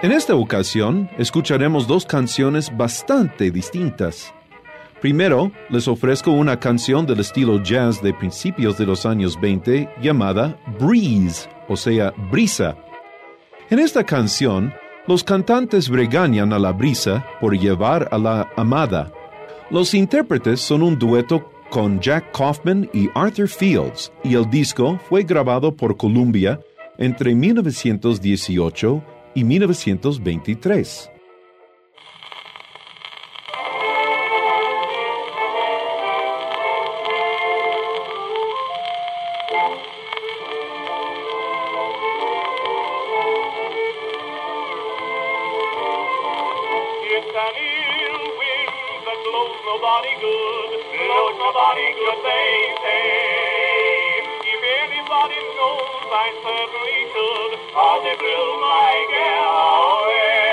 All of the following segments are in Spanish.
En esta ocasión escucharemos dos canciones bastante distintas. Primero, les ofrezco una canción del estilo jazz de principios de los años 20 llamada Breeze, o sea, brisa. En esta canción, los cantantes regañan a la brisa por llevar a la amada. Los intérpretes son un dueto con Jack Kaufman y Arthur Fields, y el disco fue grabado por Columbia entre 1918 y 1923. It's an ill wind that blows nobody good, blows nobody good, they say. signs certainly should, for they blew my galley.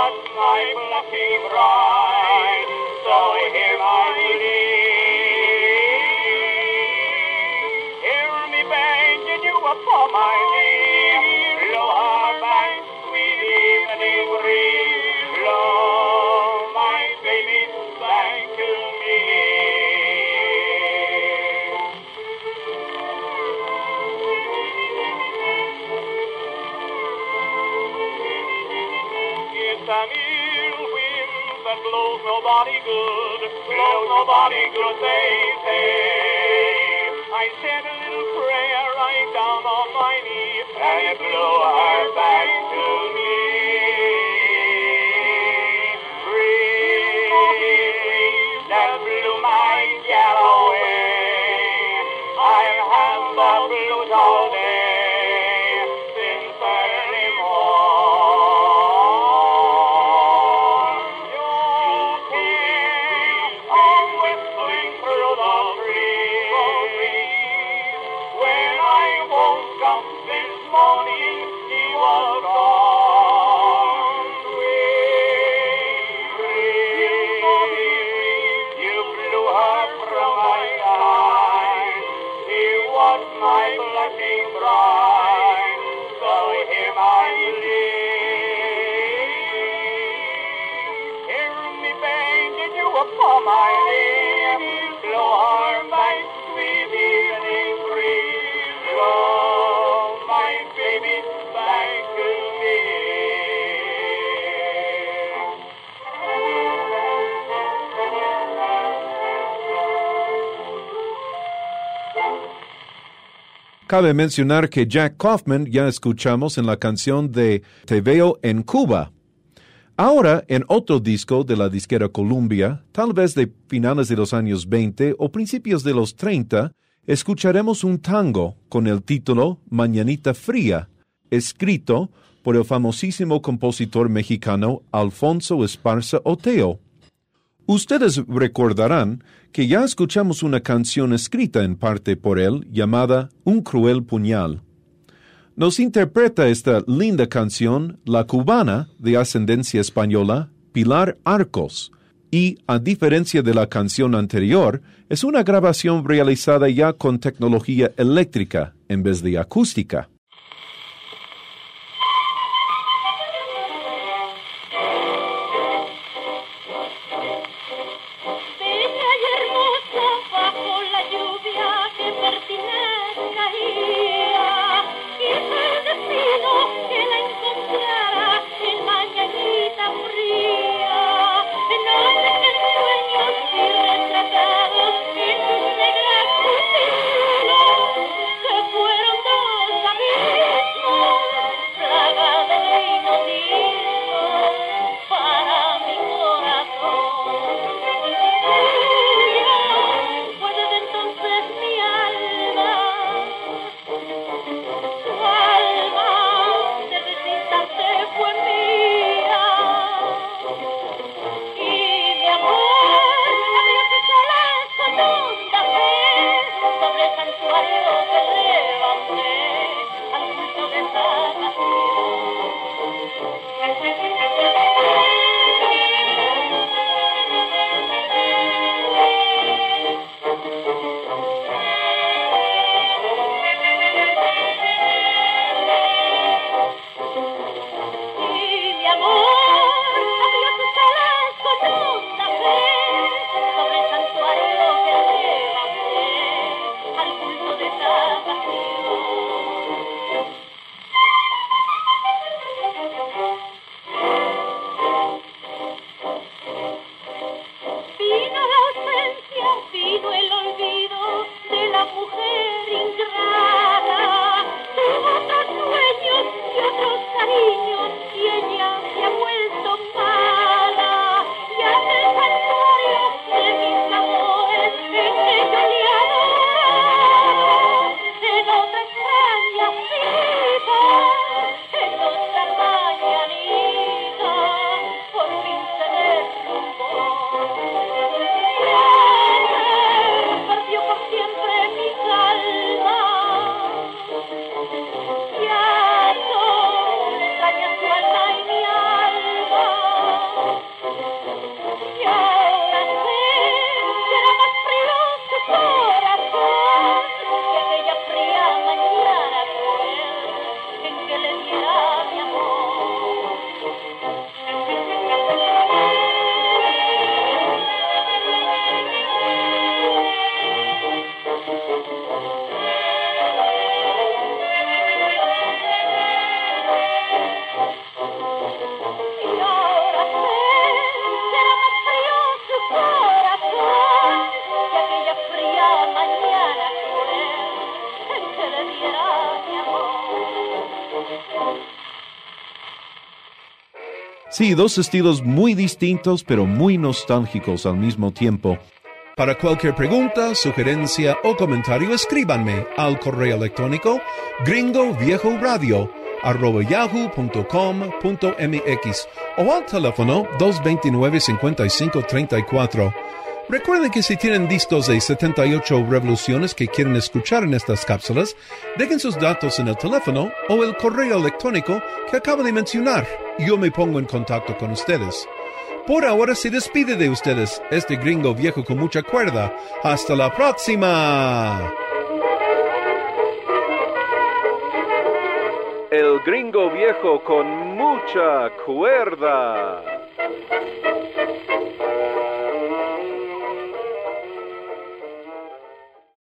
what I'm looking right, so him I leave. Hear me begging you upon my. Good, blows nobody good, they say. I said a little prayer right down on my knee, and it blew her back to me. Breeze that blew my gal away. I've had the blues all day Lord my blessing bride, so him I leave. Hear me bang, did you upon my knee? Cabe mencionar que Jack Kaufman ya escuchamos en la canción de Te veo en Cuba. Ahora, en otro disco de la disquera Columbia, tal vez de finales de los años 20 o principios de los 30, escucharemos un tango con el título Mañanita Fría, escrito por el famosísimo compositor mexicano Alfonso Esparza Oteo. Ustedes recordarán que ya escuchamos una canción escrita en parte por él llamada Un cruel puñal. Nos interpreta esta linda canción la cubana de ascendencia española Pilar Arcos, y, a diferencia de la canción anterior, es una grabación realizada ya con tecnología eléctrica en vez de acústica. Sí, dos estilos muy distintos, pero muy nostálgicos al mismo tiempo. Para cualquier pregunta, sugerencia o comentario, escríbanme al correo electrónico gringoviejoradio.yahoo.com.mx o al teléfono 229-5534. Recuerden que si tienen discos de 78 revoluciones que quieren escuchar en estas cápsulas, dejen sus datos en el teléfono o el correo electrónico que acabo de mencionar. Yo me pongo en contacto con ustedes. Por ahora se despide de ustedes este gringo viejo con mucha cuerda. Hasta la próxima. El gringo viejo con mucha cuerda.